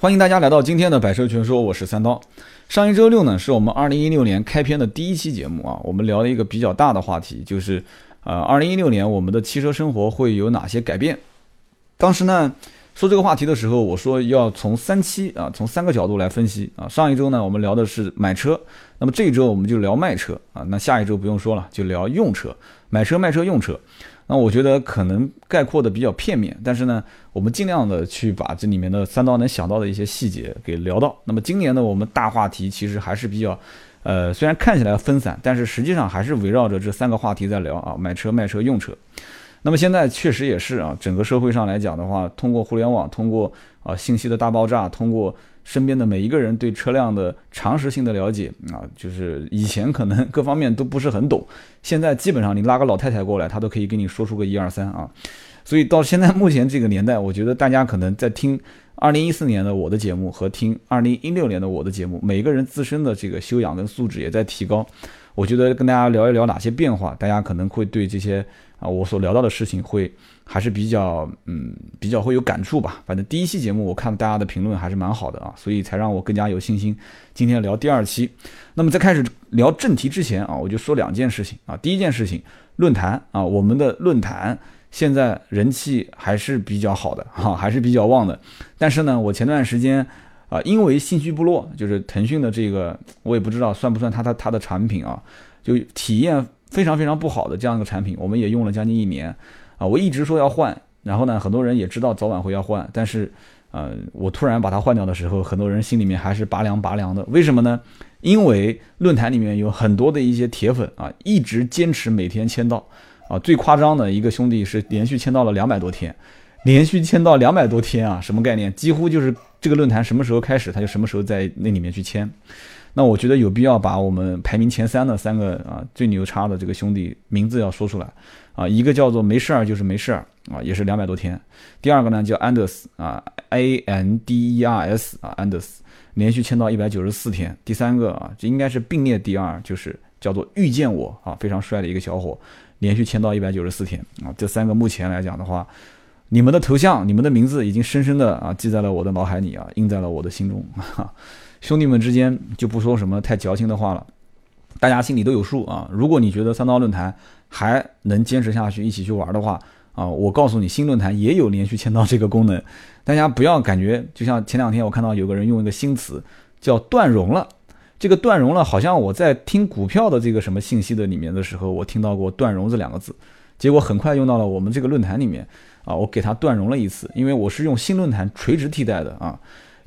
欢迎大家来到今天的百车全说，我是三刀。上一周六呢，是我们二零一六年开篇的第一期节目啊，我们聊了一个比较大的话题，就是呃，二零一六年我们的汽车生活会有哪些改变？当时呢，说这个话题的时候，我说要从三期啊，从三个角度来分析啊。上一周呢，我们聊的是买车，那么这一周我们就聊卖车啊，那下一周不用说了，就聊用车，买车、卖车、用车。那我觉得可能概括的比较片面，但是呢，我们尽量的去把这里面的三刀能想到的一些细节给聊到。那么今年呢，我们大话题其实还是比较，呃，虽然看起来分散，但是实际上还是围绕着这三个话题在聊啊，买车、卖车、用车。那么现在确实也是啊，整个社会上来讲的话，通过互联网，通过啊信息的大爆炸，通过。身边的每一个人对车辆的常识性的了解啊，就是以前可能各方面都不是很懂，现在基本上你拉个老太太过来，她都可以给你说出个一二三啊。所以到现在目前这个年代，我觉得大家可能在听二零一四年的我的节目和听二零一六年的我的节目，每个人自身的这个修养跟素质也在提高。我觉得跟大家聊一聊哪些变化，大家可能会对这些啊我所聊到的事情会。还是比较嗯比较会有感触吧，反正第一期节目我看大家的评论还是蛮好的啊，所以才让我更加有信心今天聊第二期。那么在开始聊正题之前啊，我就说两件事情啊。第一件事情，论坛啊，我们的论坛现在人气还是比较好的哈，还是比较旺的。但是呢，我前段时间啊，因为信息部落就是腾讯的这个，我也不知道算不算它的它的产品啊，就体验非常非常不好的这样一个产品，我们也用了将近一年。啊，我一直说要换，然后呢，很多人也知道早晚会要换，但是，呃，我突然把它换掉的时候，很多人心里面还是拔凉拔凉的。为什么呢？因为论坛里面有很多的一些铁粉啊，一直坚持每天签到，啊，最夸张的一个兄弟是连续签到了两百多天，连续签到两百多天啊，什么概念？几乎就是这个论坛什么时候开始，他就什么时候在那里面去签。那我觉得有必要把我们排名前三的三个啊最牛叉的这个兄弟名字要说出来。啊，一个叫做没事儿就是没事儿啊，也是两百多天。第二个呢叫安德斯啊，A N D E R S 啊，安德斯连续签到一百九十四天。第三个啊，这应该是并列第二，就是叫做遇见我啊，非常帅的一个小伙，连续签到一百九十四天啊。这三个目前来讲的话，你们的头像、你们的名字已经深深的啊记在了我的脑海里啊，印在了我的心中。兄弟们之间就不说什么太矫情的话了。大家心里都有数啊！如果你觉得三刀论坛还能坚持下去，一起去玩的话啊，我告诉你，新论坛也有连续签到这个功能。大家不要感觉，就像前两天我看到有个人用一个新词叫断融了。这个断融了，好像我在听股票的这个什么信息的里面的时候，我听到过断融这两个字，结果很快用到了我们这个论坛里面啊，我给它断融了一次，因为我是用新论坛垂直替代的啊。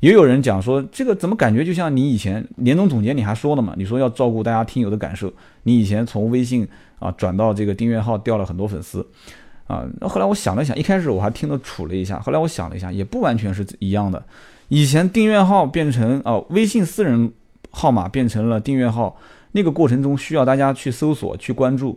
也有人讲说，这个怎么感觉就像你以前年终总结你还说了嘛？你说要照顾大家听友的感受，你以前从微信啊转到这个订阅号掉了很多粉丝，啊，那后来我想了想，一开始我还听得杵了一下，后来我想了一下，也不完全是一样的。以前订阅号变成啊微信私人号码变成了订阅号，那个过程中需要大家去搜索去关注，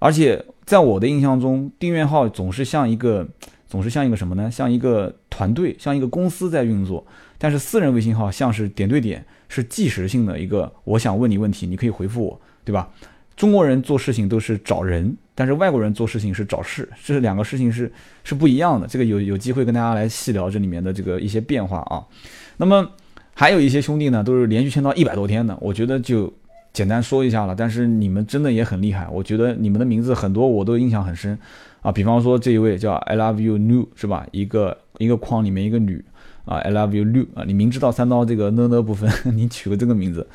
而且在我的印象中，订阅号总是像一个。总是像一个什么呢？像一个团队，像一个公司在运作。但是私人微信号像是点对点，是即时性的一个。我想问你问题，你可以回复我，对吧？中国人做事情都是找人，但是外国人做事情是找事，这是两个事情是是不一样的。这个有有机会跟大家来细聊这里面的这个一些变化啊。那么还有一些兄弟呢，都是连续签到一百多天的，我觉得就简单说一下了。但是你们真的也很厉害，我觉得你们的名字很多我都印象很深。啊，比方说这一位叫 I love you new 是吧？一个一个框里面一个女啊，I love you new 啊，你明知道三刀这个呢呢部分，你取个这个名字，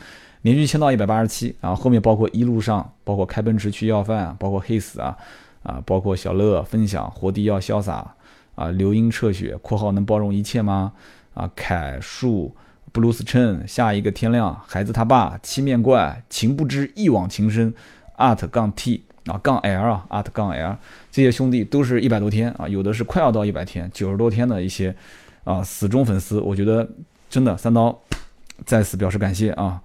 连续签到一百八十七，然后面包括一路上，包括开奔驰去要饭，包括黑死啊啊，包括小乐分享，活地要潇洒啊，流音彻雪（括号能包容一切吗？）啊，凯树布鲁斯称下一个天亮，孩子他爸七面怪，情不知一往情深，art 杠 t。啊，杠 L 啊，at 杠 L，这些兄弟都是一百多天啊，有的是快要到一百天，九十多天的一些啊死忠粉丝，我觉得真的三刀在此表示感谢啊。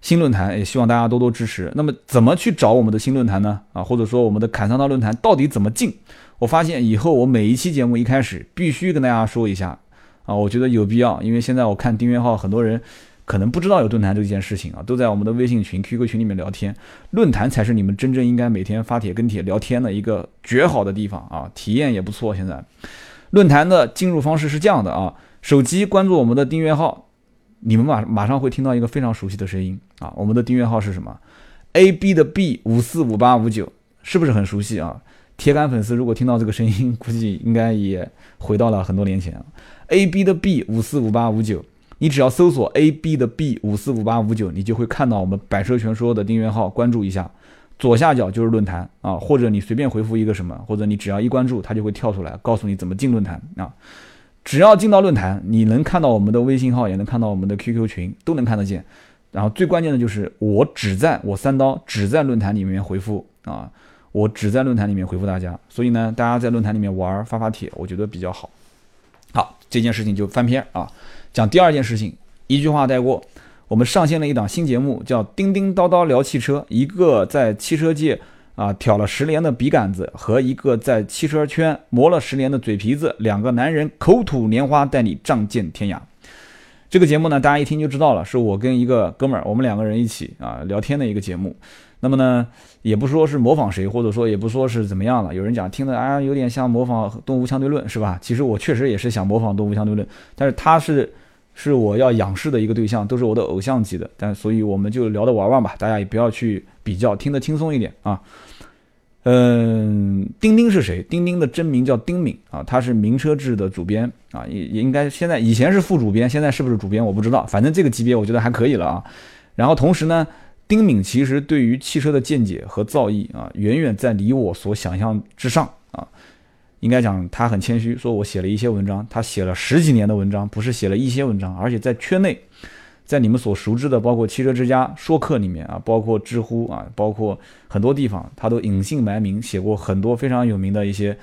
新论坛也希望大家多多支持。那么怎么去找我们的新论坛呢？啊，或者说我们的砍三刀论坛到底怎么进？我发现以后我每一期节目一开始必须跟大家说一下啊，我觉得有必要，因为现在我看订阅号很多人。可能不知道有论坛这件事情啊，都在我们的微信群、QQ 群里面聊天。论坛才是你们真正应该每天发帖跟帖聊天的一个绝好的地方啊，体验也不错。现在论坛的进入方式是这样的啊，手机关注我们的订阅号，你们马马上会听到一个非常熟悉的声音啊！我们的订阅号是什么？A B 的 B 五四五八五九，是不是很熟悉啊？铁杆粉丝如果听到这个声音，估计应该也回到了很多年前。A B 的 B 五四五八五九，你只要搜索 A B 的 B 五四五八五九，你就会看到我们百车全说的订阅号，关注一下。左下角就是论坛啊，或者你随便回复一个什么，或者你只要一关注，它就会跳出来告诉你怎么进论坛啊。只要进到论坛，你能看到我们的微信号，也能看到我们的 QQ 群，都能看得见。然后最关键的就是，我只在我三刀只在论坛里面回复啊，我只在论坛里面回复大家。所以呢，大家在论坛里面玩发发帖，我觉得比较好。好，这件事情就翻篇啊，讲第二件事情，一句话带过。我们上线了一档新节目，叫《叮叮叨叨聊汽车》，一个在汽车界啊挑了十年的笔杆子，和一个在汽车圈磨了十年的嘴皮子，两个男人口吐莲花，带你仗剑天涯。这个节目呢，大家一听就知道了，是我跟一个哥们儿，我们两个人一起啊聊天的一个节目。那么呢，也不说是模仿谁，或者说也不说是怎么样了。有人讲听的啊，有点像模仿《动物相对论》，是吧？其实我确实也是想模仿《动物相对论》，但是他是。是我要仰视的一个对象，都是我的偶像级的，但所以我们就聊着玩玩吧，大家也不要去比较，听得轻松一点啊。嗯，丁丁是谁？丁丁的真名叫丁敏啊，他是名车志的主编啊，也也应该现在以前是副主编，现在是不是主编我不知道，反正这个级别我觉得还可以了啊。然后同时呢，丁敏其实对于汽车的见解和造诣啊，远远在离我所想象之上。应该讲他很谦虚，说我写了一些文章，他写了十几年的文章，不是写了一些文章，而且在圈内，在你们所熟知的，包括汽车之家说客里面啊，包括知乎啊，包括很多地方，他都隐姓埋名写过很多非常有名的一些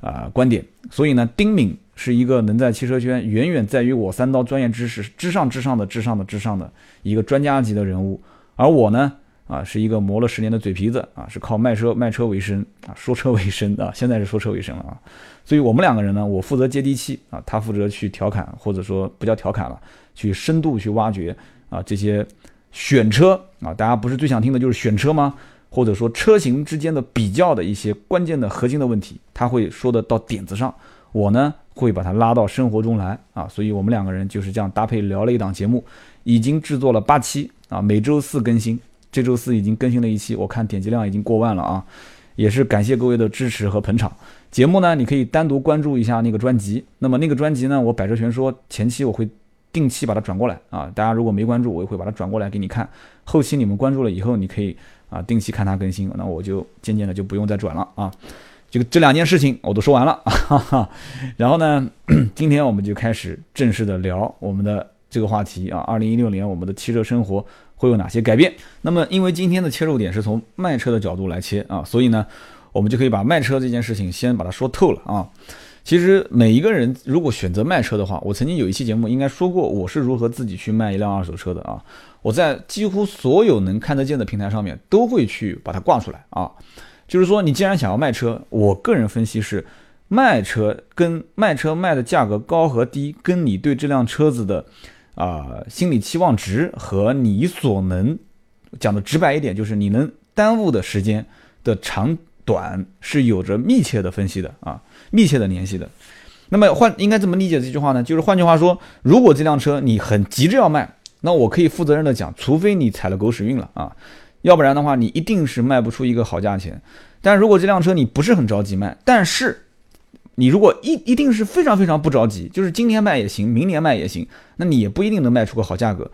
啊观点。所以呢，丁敏是一个能在汽车圈远远在于我三刀专业知识之上之上的之上的之上的一个专家级的人物，而我呢。啊，是一个磨了十年的嘴皮子啊，是靠卖车卖车为生啊，说车为生啊，现在是说车为生了啊。所以我们两个人呢，我负责接地气啊，他负责去调侃，或者说不叫调侃了，去深度去挖掘啊这些选车啊，大家不是最想听的就是选车吗？或者说车型之间的比较的一些关键的核心的问题，他会说的到点子上，我呢会把它拉到生活中来啊。所以我们两个人就是这样搭配聊了一档节目，已经制作了八期啊，每周四更新。这周四已经更新了一期，我看点击量已经过万了啊，也是感谢各位的支持和捧场。节目呢，你可以单独关注一下那个专辑。那么那个专辑呢，我百车全说前期我会定期把它转过来啊，大家如果没关注，我也会把它转过来给你看。后期你们关注了以后，你可以啊定期看它更新，那我就渐渐的就不用再转了啊。这个这两件事情我都说完了，哈哈。然后呢，今天我们就开始正式的聊我们的这个话题啊，二零一六年我们的汽车生活。会有哪些改变？那么，因为今天的切入点是从卖车的角度来切啊，所以呢，我们就可以把卖车这件事情先把它说透了啊。其实每一个人如果选择卖车的话，我曾经有一期节目应该说过我是如何自己去卖一辆二手车的啊。我在几乎所有能看得见的平台上面都会去把它挂出来啊。就是说，你既然想要卖车，我个人分析是，卖车跟卖车卖的价格高和低，跟你对这辆车子的。啊，心理期望值和你所能讲的直白一点，就是你能耽误的时间的长短是有着密切的分析的啊，密切的联系的。那么换应该怎么理解这句话呢？就是换句话说，如果这辆车你很急着要卖，那我可以负责任的讲，除非你踩了狗屎运了啊，要不然的话你一定是卖不出一个好价钱。但如果这辆车你不是很着急卖，但是你如果一一定是非常非常不着急，就是今天卖也行，明年卖也行，那你也不一定能卖出个好价格。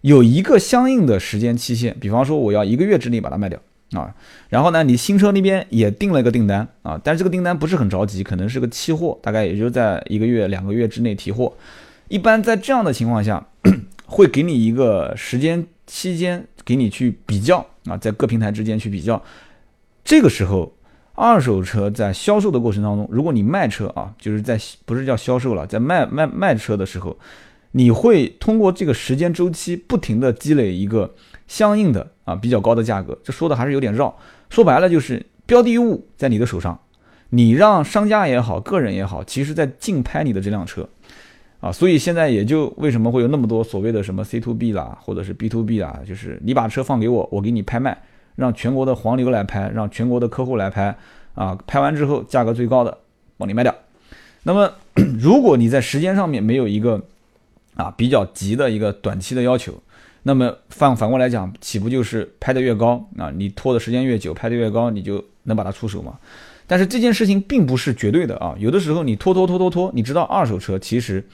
有一个相应的时间期限，比方说我要一个月之内把它卖掉啊。然后呢，你新车那边也定了一个订单啊，但是这个订单不是很着急，可能是个期货，大概也就在一个月、两个月之内提货。一般在这样的情况下，会给你一个时间期间，给你去比较啊，在各平台之间去比较。这个时候。二手车在销售的过程当中，如果你卖车啊，就是在不是叫销售了，在卖卖卖车的时候，你会通过这个时间周期不停的积累一个相应的啊比较高的价格。这说的还是有点绕，说白了就是标的物在你的手上，你让商家也好，个人也好，其实在竞拍你的这辆车啊，所以现在也就为什么会有那么多所谓的什么 C to B 啦，或者是 B to B 啦，就是你把车放给我，我给你拍卖。让全国的黄牛来拍，让全国的客户来拍，啊，拍完之后价格最高的帮你卖掉。那么 如果你在时间上面没有一个啊比较急的一个短期的要求，那么反反过来讲，岂不就是拍的越高啊，你拖的时间越久，拍的越高，你就能把它出手吗？但是这件事情并不是绝对的啊，有的时候你拖拖拖拖拖，你知道二手车其实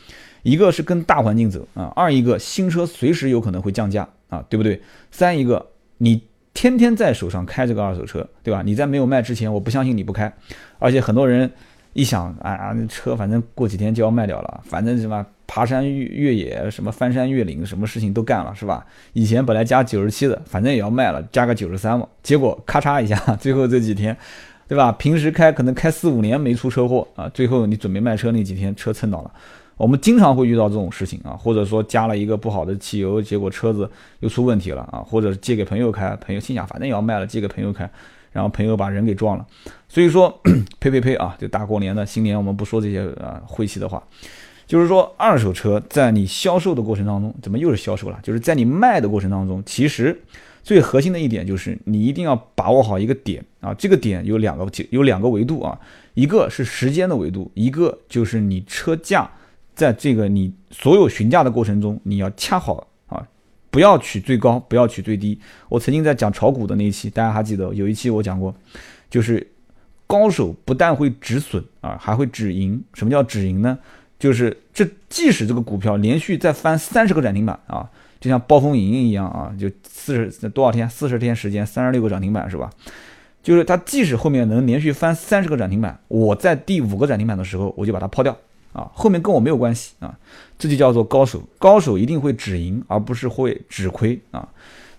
一个是跟大环境走啊，二一个新车随时有可能会降价啊，对不对？三一个你天天在手上开这个二手车，对吧？你在没有卖之前，我不相信你不开，而且很多人一想啊啊，那车反正过几天就要卖掉了，反正什么爬山越越野，什么翻山越岭，什么事情都干了，是吧？以前本来加九十七的，反正也要卖了，加个九十三嘛，结果咔嚓一下，最后这几天。对吧？平时开可能开四五年没出车祸啊，最后你准备卖车那几天车蹭到了。我们经常会遇到这种事情啊，或者说加了一个不好的汽油，结果车子又出问题了啊，或者借给朋友开，朋友心想反正也要卖了，借给朋友开，然后朋友把人给撞了。所以说 呸呸呸啊！就大过年的新年，我们不说这些啊晦气的话，就是说二手车在你销售的过程当中，怎么又是销售了？就是在你卖的过程当中，其实。最核心的一点就是，你一定要把握好一个点啊，这个点有两个有两个维度啊，一个是时间的维度，一个就是你车价在这个你所有询价的过程中，你要恰好啊，不要取最高，不要取最低。我曾经在讲炒股的那一期，大家还记得有一期我讲过，就是高手不但会止损啊，还会止盈。什么叫止盈呢？就是这即使这个股票连续再翻三十个涨停板啊。就像暴风影音一样啊，就四十多少天，四十天时间，三十六个涨停板是吧？就是它即使后面能连续翻三十个涨停板，我在第五个涨停板的时候，我就把它抛掉啊，后面跟我没有关系啊，这就叫做高手，高手一定会止盈，而不是会止亏啊。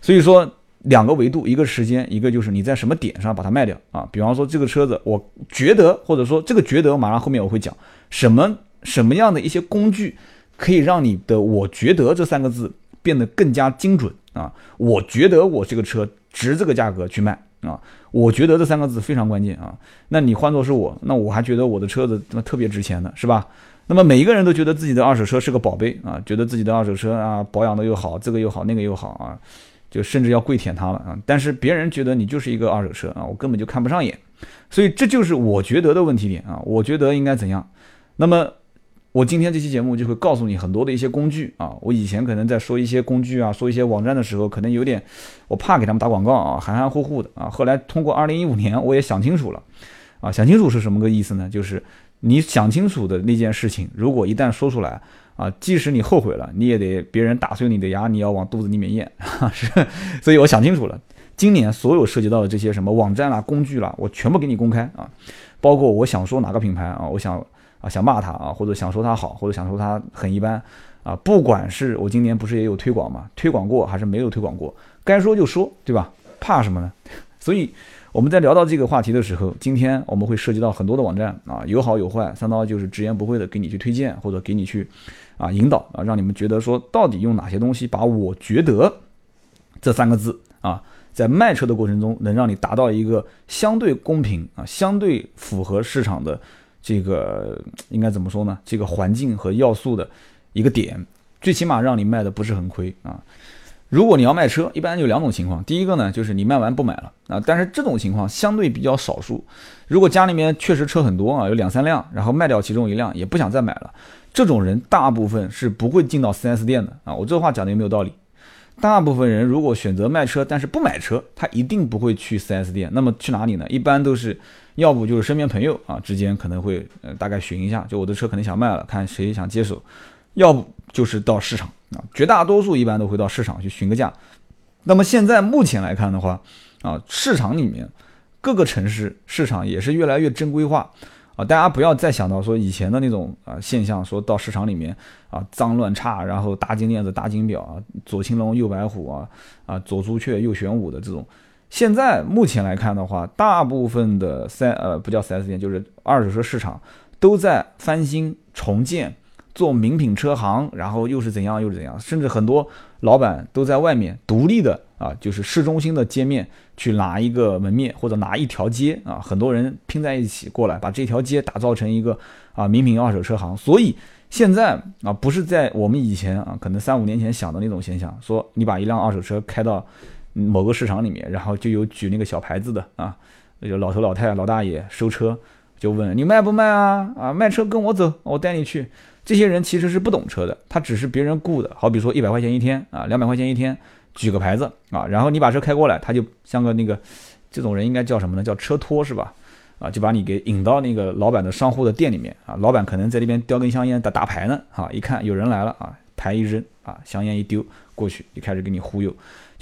所以说两个维度，一个时间，一个就是你在什么点上把它卖掉啊。比方说这个车子，我觉得或者说这个觉得，马上后面我会讲什么什么样的一些工具可以让你的我觉得这三个字。变得更加精准啊！我觉得我这个车值这个价格去卖啊！我觉得这三个字非常关键啊！那你换作是我，那我还觉得我的车子那特别值钱的是吧？那么每一个人都觉得自己的二手车是个宝贝啊，觉得自己的二手车啊保养的又好，这个又好，那个又好啊，就甚至要跪舔它了啊！但是别人觉得你就是一个二手车啊，我根本就看不上眼，所以这就是我觉得的问题点啊！我觉得应该怎样？那么。我今天这期节目就会告诉你很多的一些工具啊，我以前可能在说一些工具啊，说一些网站的时候，可能有点，我怕给他们打广告啊，含含糊糊的啊。后来通过二零一五年，我也想清楚了，啊，想清楚是什么个意思呢？就是你想清楚的那件事情，如果一旦说出来啊，即使你后悔了，你也得别人打碎你的牙，你要往肚子里面咽，是。所以我想清楚了，今年所有涉及到的这些什么网站啦、工具啦，我全部给你公开啊，包括我想说哪个品牌啊，我想。啊，想骂他啊，或者想说他好，或者想说他很一般啊，不管是我今年不是也有推广嘛，推广过还是没有推广过，该说就说，对吧？怕什么呢？所以我们在聊到这个话题的时候，今天我们会涉及到很多的网站啊，有好有坏，三刀就是直言不讳的给你去推荐，或者给你去啊引导啊，让你们觉得说到底用哪些东西把我觉得这三个字啊，在卖车的过程中能让你达到一个相对公平啊，相对符合市场的。这个应该怎么说呢？这个环境和要素的一个点，最起码让你卖的不是很亏啊。如果你要卖车，一般有两种情况。第一个呢，就是你卖完不买了啊。但是这种情况相对比较少数。如果家里面确实车很多啊，有两三辆，然后卖掉其中一辆，也不想再买了，这种人大部分是不会进到 4S 店的啊。我这话讲的有没有道理？大部分人如果选择卖车，但是不买车，他一定不会去 4S 店。那么去哪里呢？一般都是。要不就是身边朋友啊之间可能会呃大概询一下，就我的车可能想卖了，看谁想接手；要不就是到市场啊，绝大多数一般都会到市场去询个价。那么现在目前来看的话，啊市场里面各个城市市场也是越来越正规化啊，大家不要再想到说以前的那种啊现象，说到市场里面啊脏乱差，然后大金链子大金表啊，左青龙右白虎啊啊左朱雀右玄武的这种。现在目前来看的话，大部分的三呃不叫四 S 店，就是二手车市场都在翻新重建，做名品车行，然后又是怎样又是怎样，甚至很多老板都在外面独立的啊，就是市中心的街面去拿一个门面或者拿一条街啊，很多人拼在一起过来，把这条街打造成一个啊名品二手车行。所以现在啊，不是在我们以前啊，可能三五年前想的那种现象，说你把一辆二手车开到。某个市场里面，然后就有举那个小牌子的啊，有老头老太老大爷收车就问你卖不卖啊？啊，卖车跟我走，我带你去。这些人其实是不懂车的，他只是别人雇的。好比说一百块钱一天啊，两百块钱一天，举个牌子啊，然后你把车开过来，他就像个那个，这种人应该叫什么呢？叫车托是吧？啊，就把你给引到那个老板的商户的店里面啊，老板可能在那边叼根香烟打打牌呢，啊，一看有人来了啊，牌一扔啊，香烟一丢过去，就开始给你忽悠。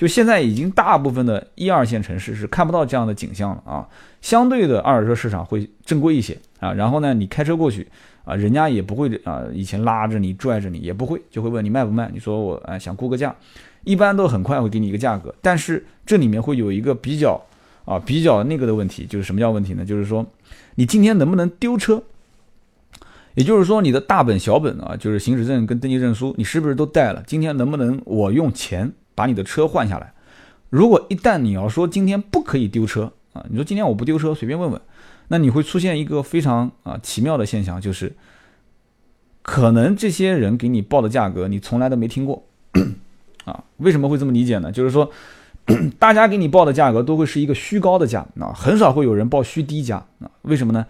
就现在已经大部分的一二线城市是看不到这样的景象了啊，相对的二手车市场会正规一些啊，然后呢，你开车过去。啊，人家也不会啊，以前拉着你拽着你也不会，就会问你卖不卖？你说我啊想估个价，一般都很快会给你一个价格。但是这里面会有一个比较啊比较那个的问题，就是什么叫问题呢？就是说你今天能不能丢车？也就是说你的大本小本啊，就是行驶证跟登记证书，你是不是都带了？今天能不能我用钱把你的车换下来？如果一旦你要说今天不可以丢车啊，你说今天我不丢车，随便问问。那你会出现一个非常啊奇妙的现象，就是可能这些人给你报的价格你从来都没听过 啊？为什么会这么理解呢？就是说，大家给你报的价格都会是一个虚高的价啊，很少会有人报虚低价啊？为什么呢？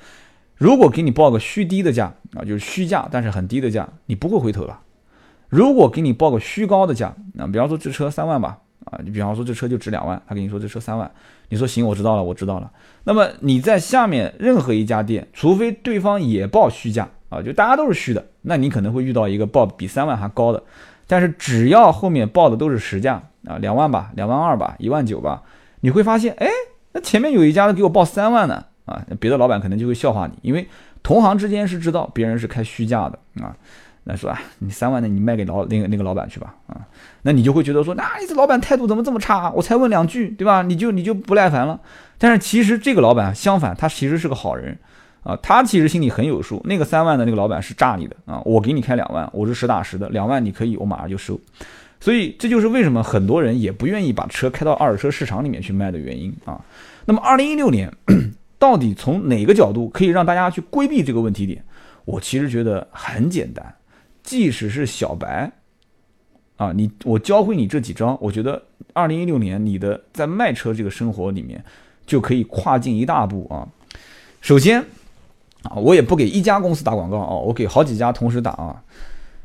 如果给你报个虚低的价啊，就是虚价，但是很低的价，你不会回头了。如果给你报个虚高的价啊，比方说这车三万吧。啊，你比方说这车就值两万，他跟你说这车三万，你说行，我知道了，我知道了。那么你在下面任何一家店，除非对方也报虚价啊，就大家都是虚的，那你可能会遇到一个报比三万还高的。但是只要后面报的都是实价啊，两万吧，两万二吧，一万九吧，你会发现，哎，那前面有一家的给我报三万呢，啊，别的老板可能就会笑话你，因为同行之间是知道别人是开虚价的啊。那说啊，你三万的你卖给老那个那个老板去吧，啊，那你就会觉得说，那你这老板态度怎么这么差？我才问两句，对吧？你就你就不耐烦了。但是其实这个老板相反，他其实是个好人，啊，他其实心里很有数。那个三万的那个老板是诈你的啊，我给你开两万，我是实打实的，两万你可以，我马上就收。所以这就是为什么很多人也不愿意把车开到二手车市场里面去卖的原因啊。那么二零一六年 到底从哪个角度可以让大家去规避这个问题点？我其实觉得很简单。即使是小白，啊，你我教会你这几招，我觉得二零一六年你的在卖车这个生活里面就可以跨进一大步啊。首先啊，我也不给一家公司打广告啊，我给好几家同时打啊。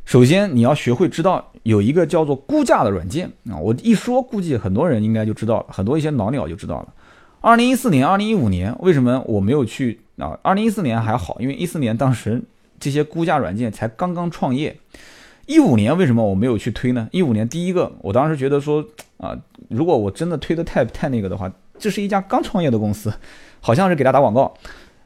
首先你要学会知道有一个叫做估价的软件啊，我一说估计很多人应该就知道了，很多一些老鸟就知道了。二零一四年、二零一五年为什么我没有去啊？二零一四年还好，因为一四年当时。这些估价软件才刚刚创业，一五年为什么我没有去推呢？一五年第一个，我当时觉得说啊，如果我真的推的太太那个的话，这是一家刚创业的公司，好像是给他打广告，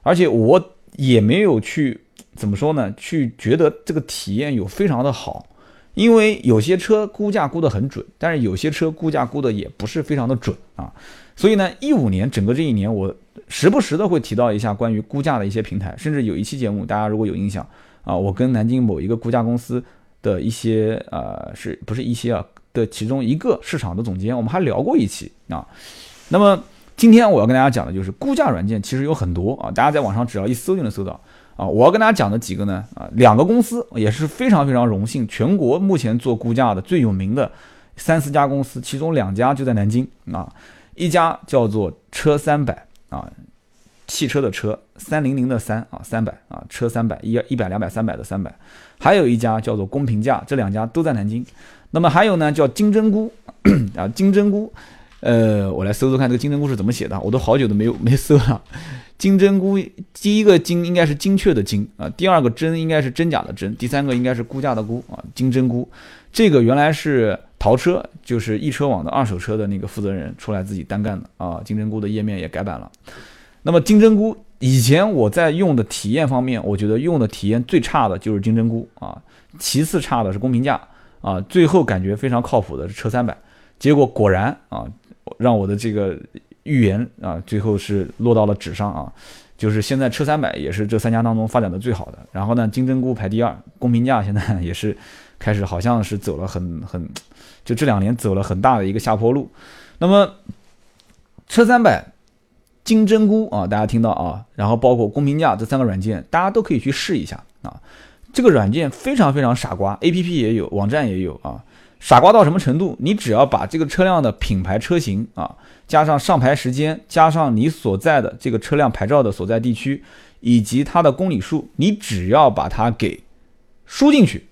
而且我也没有去怎么说呢？去觉得这个体验有非常的好，因为有些车估价估得很准，但是有些车估价估的也不是非常的准啊。所以呢，一五年整个这一年，我时不时的会提到一下关于估价的一些平台，甚至有一期节目，大家如果有印象啊，我跟南京某一个估价公司的一些呃，是不是一些啊的其中一个市场的总监，我们还聊过一期啊。那么今天我要跟大家讲的就是估价软件其实有很多啊，大家在网上只要一搜就能搜到啊。我要跟大家讲的几个呢啊，两个公司也是非常非常荣幸，全国目前做估价的最有名的三四家公司，其中两家就在南京啊。一家叫做车三百啊，汽车的车三零零的三啊，三百啊，车三百一一百两百三百的三百，还有一家叫做公平价，这两家都在南京。那么还有呢，叫金针菇 啊，金针菇，呃，我来搜搜看这个金针菇是怎么写的，我都好久都没有 没搜了。金针菇第一个金应该是精确的精啊，第二个真应该是真假的真，第三个应该是估价的估啊，金针菇，这个原来是。淘车就是易车网的二手车的那个负责人出来自己单干的啊，金针菇的页面也改版了。那么金针菇以前我在用的体验方面，我觉得用的体验最差的就是金针菇啊，其次差的是公平价啊，最后感觉非常靠谱的是车三百。结果果然啊，让我的这个预言啊，最后是落到了纸上啊，就是现在车三百也是这三家当中发展的最好的。然后呢，金针菇排第二，公平价现在也是开始好像是走了很很。就这两年走了很大的一个下坡路，那么车三百、金针菇啊，大家听到啊，然后包括公平价这三个软件，大家都可以去试一下啊。这个软件非常非常傻瓜，A P P 也有，网站也有啊。傻瓜到什么程度？你只要把这个车辆的品牌、车型啊，加上上牌时间，加上你所在的这个车辆牌照的所在地区，以及它的公里数，你只要把它给输进去，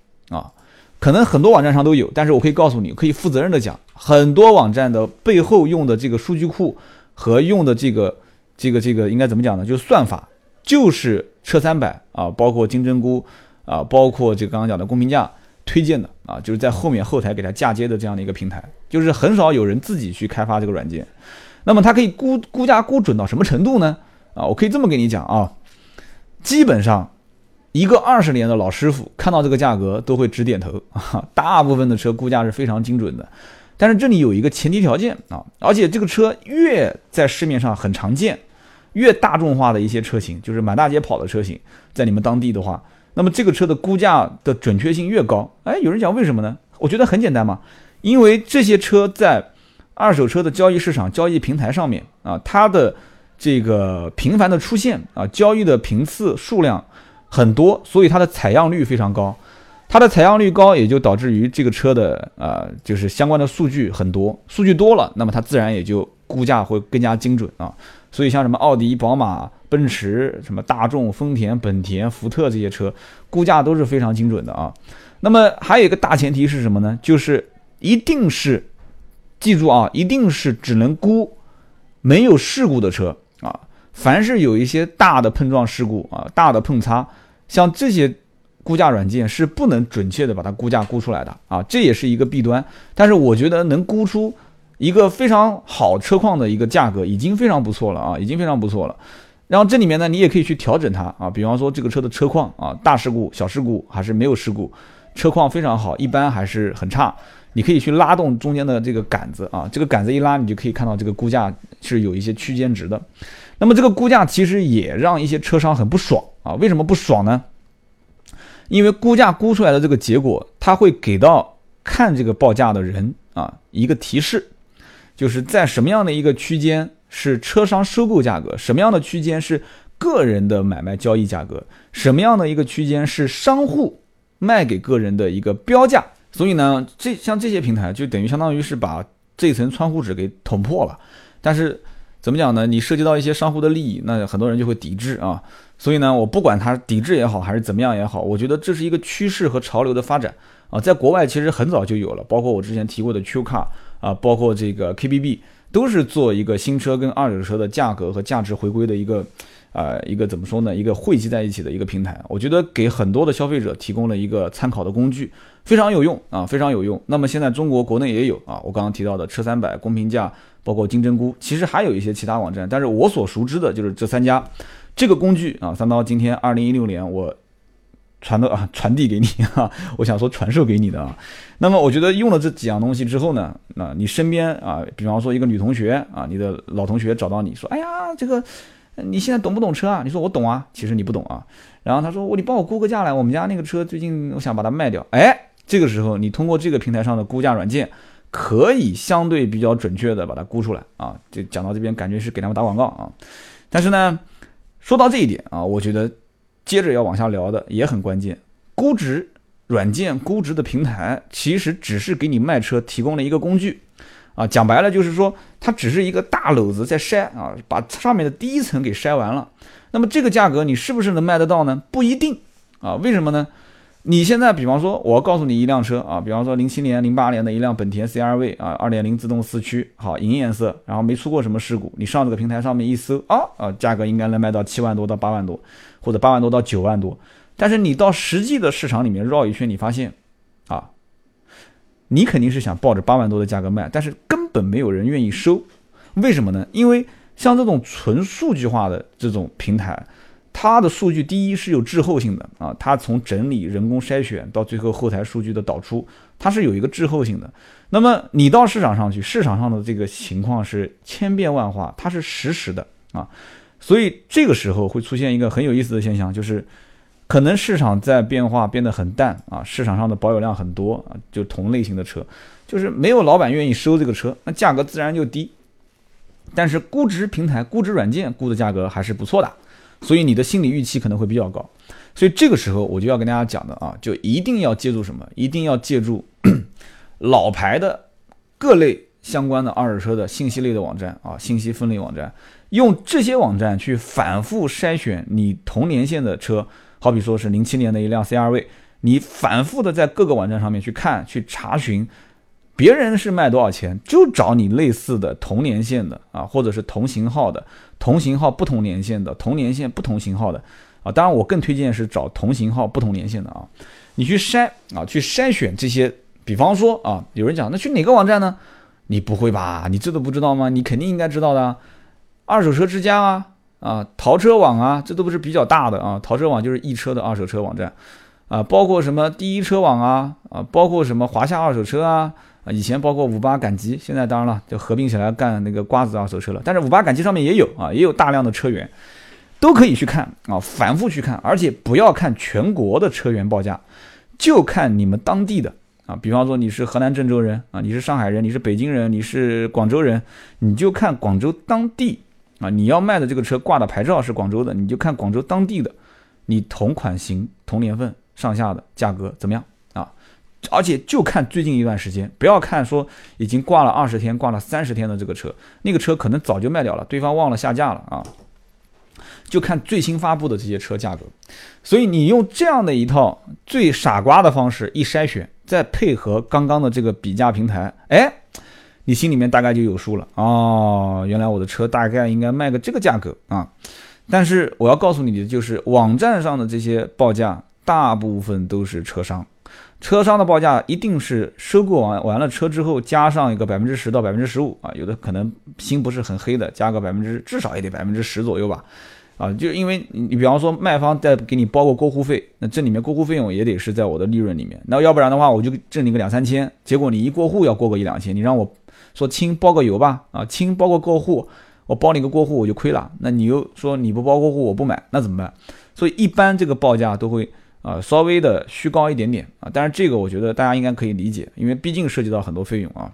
可能很多网站上都有，但是我可以告诉你，可以负责任的讲，很多网站的背后用的这个数据库和用的这个这个这个应该怎么讲呢？就是算法，就是车三百啊，包括金针菇啊，包括这个刚刚讲的公平价推荐的啊，就是在后面后台给它嫁接的这样的一个平台，就是很少有人自己去开发这个软件。那么它可以估估价估准到什么程度呢？啊，我可以这么跟你讲啊。基本上，一个二十年的老师傅看到这个价格都会直点头 啊。大部分的车估价是非常精准的，但是这里有一个前提条件啊，而且这个车越在市面上很常见，越大众化的一些车型，就是满大街跑的车型，在你们当地的话，那么这个车的估价的准确性越高。哎，有人讲为什么呢？我觉得很简单嘛，因为这些车在二手车的交易市场、交易平台上面啊，它的。这个频繁的出现啊，交易的频次数量很多，所以它的采样率非常高。它的采样率高，也就导致于这个车的呃，就是相关的数据很多，数据多了，那么它自然也就估价会更加精准啊。所以像什么奥迪、宝马、奔驰、什么大众、丰田、本田、福特这些车，估价都是非常精准的啊。那么还有一个大前提是什么呢？就是一定是记住啊，一定是只能估没有事故的车。凡是有一些大的碰撞事故啊，大的碰擦，像这些估价软件是不能准确的把它估价估出来的啊，这也是一个弊端。但是我觉得能估出一个非常好车况的一个价格，已经非常不错了啊，已经非常不错了。然后这里面呢，你也可以去调整它啊，比方说这个车的车况啊，大事故、小事故还是没有事故，车况非常好，一般还是很差。你可以去拉动中间的这个杆子啊，这个杆子一拉，你就可以看到这个估价是有一些区间值的。那么这个估价其实也让一些车商很不爽啊。为什么不爽呢？因为估价估出来的这个结果，它会给到看这个报价的人啊一个提示，就是在什么样的一个区间是车商收购价格，什么样的区间是个人的买卖交易价格，什么样的一个区间是商户卖给个人的一个标价。所以呢，这像这些平台就等于相当于是把这层窗户纸给捅破了。但是怎么讲呢？你涉及到一些商户的利益，那很多人就会抵制啊。所以呢，我不管他抵制也好，还是怎么样也好，我觉得这是一个趋势和潮流的发展啊。在国外其实很早就有了，包括我之前提过的 Q Car 啊，包括这个 KBB，都是做一个新车跟二手车的价格和价值回归的一个。呃，一个怎么说呢？一个汇集在一起的一个平台，我觉得给很多的消费者提供了一个参考的工具，非常有用啊，非常有用。那么现在中国国内也有啊，我刚刚提到的车三百、公平价，包括金针菇，其实还有一些其他网站，但是我所熟知的就是这三家。这个工具啊，三刀今天二零一六年我传的啊，传递给你 啊，我想说传授给你的啊。那么我觉得用了这几样东西之后呢，那你身边啊，比方说一个女同学啊，你的老同学找到你说，哎呀，这个。你现在懂不懂车啊？你说我懂啊，其实你不懂啊。然后他说我你帮我估个价来，我们家那个车最近我想把它卖掉。哎，这个时候你通过这个平台上的估价软件，可以相对比较准确的把它估出来啊。就讲到这边，感觉是给他们打广告啊。但是呢，说到这一点啊，我觉得接着要往下聊的也很关键。估值软件估值的平台其实只是给你卖车提供了一个工具。啊，讲白了就是说，它只是一个大篓子在筛啊，把上面的第一层给筛完了。那么这个价格你是不是能卖得到呢？不一定啊。为什么呢？你现在比方说，我告诉你一辆车啊，比方说零七年、零八年的一辆本田 CR-V 啊，二点零自动四驱，好银颜色，然后没出过什么事故。你上这个平台上面一搜啊啊，价格应该能卖到七万多到八万多，或者八万多到九万多。但是你到实际的市场里面绕一圈，你发现啊。你肯定是想抱着八万多的价格卖，但是根本没有人愿意收，为什么呢？因为像这种纯数据化的这种平台，它的数据第一是有滞后性的啊，它从整理、人工筛选到最后后台数据的导出，它是有一个滞后性的。那么你到市场上去，市场上的这个情况是千变万化，它是实时的啊，所以这个时候会出现一个很有意思的现象，就是。可能市场在变化，变得很淡啊，市场上的保有量很多啊，就同类型的车，就是没有老板愿意收这个车，那价格自然就低。但是估值平台、估值软件估的价格还是不错的，所以你的心理预期可能会比较高。所以这个时候我就要跟大家讲的啊，就一定要借助什么？一定要借助 老牌的各类相关的二手车的信息类的网站啊，信息分类网站，用这些网站去反复筛选你同年限的车，好比说是零七年的一辆 CRV，你反复的在各个网站上面去看去查询，别人是卖多少钱，就找你类似的同年限的啊，或者是同型号的，同型号不同年限的，同年限不同型号的啊，当然我更推荐是找同型号不同年限的啊，你去筛啊，去筛选这些，比方说啊，有人讲那去哪个网站呢？你不会吧？你这都不知道吗？你肯定应该知道的，二手车之家啊，啊，淘车网啊，这都不是比较大的啊。淘车网就是易车的二手车网站，啊，包括什么第一车网啊，啊，包括什么华夏二手车啊，啊，以前包括五八赶集，现在当然了，就合并起来干那个瓜子二手车了。但是五八赶集上面也有啊，也有大量的车源，都可以去看啊，反复去看，而且不要看全国的车源报价，就看你们当地的。啊，比方说你是河南郑州人啊，你是上海人，你是北京人，你是广州人，你就看广州当地啊，你要卖的这个车挂的牌照是广州的，你就看广州当地的，你同款型、同年份上下的价格怎么样？而且就看最近一段时间，不要看说已经挂了二十天、挂了三十天的这个车，那个车可能早就卖掉了，对方忘了下架了啊。就看最新发布的这些车价格，所以你用这样的一套最傻瓜的方式一筛选。再配合刚刚的这个比价平台，哎，你心里面大概就有数了哦。原来我的车大概应该卖个这个价格啊。但是我要告诉你的就是，网站上的这些报价大部分都是车商，车商的报价一定是收购完完了车之后加上一个百分之十到百分之十五啊，有的可能心不是很黑的，加个百分之至少也得百分之十左右吧。啊，就因为你，比方说卖方再给你包个过户费，那这里面过户费用也得是在我的利润里面，那要不然的话我就挣你个两三千，结果你一过户要过个一两千，你让我说亲包个邮吧，啊亲包个过户，我包你个过户我就亏了，那你又说你不包过户我不买，那怎么办？所以一般这个报价都会啊稍微的虚高一点点啊，但是这个我觉得大家应该可以理解，因为毕竟涉及到很多费用啊。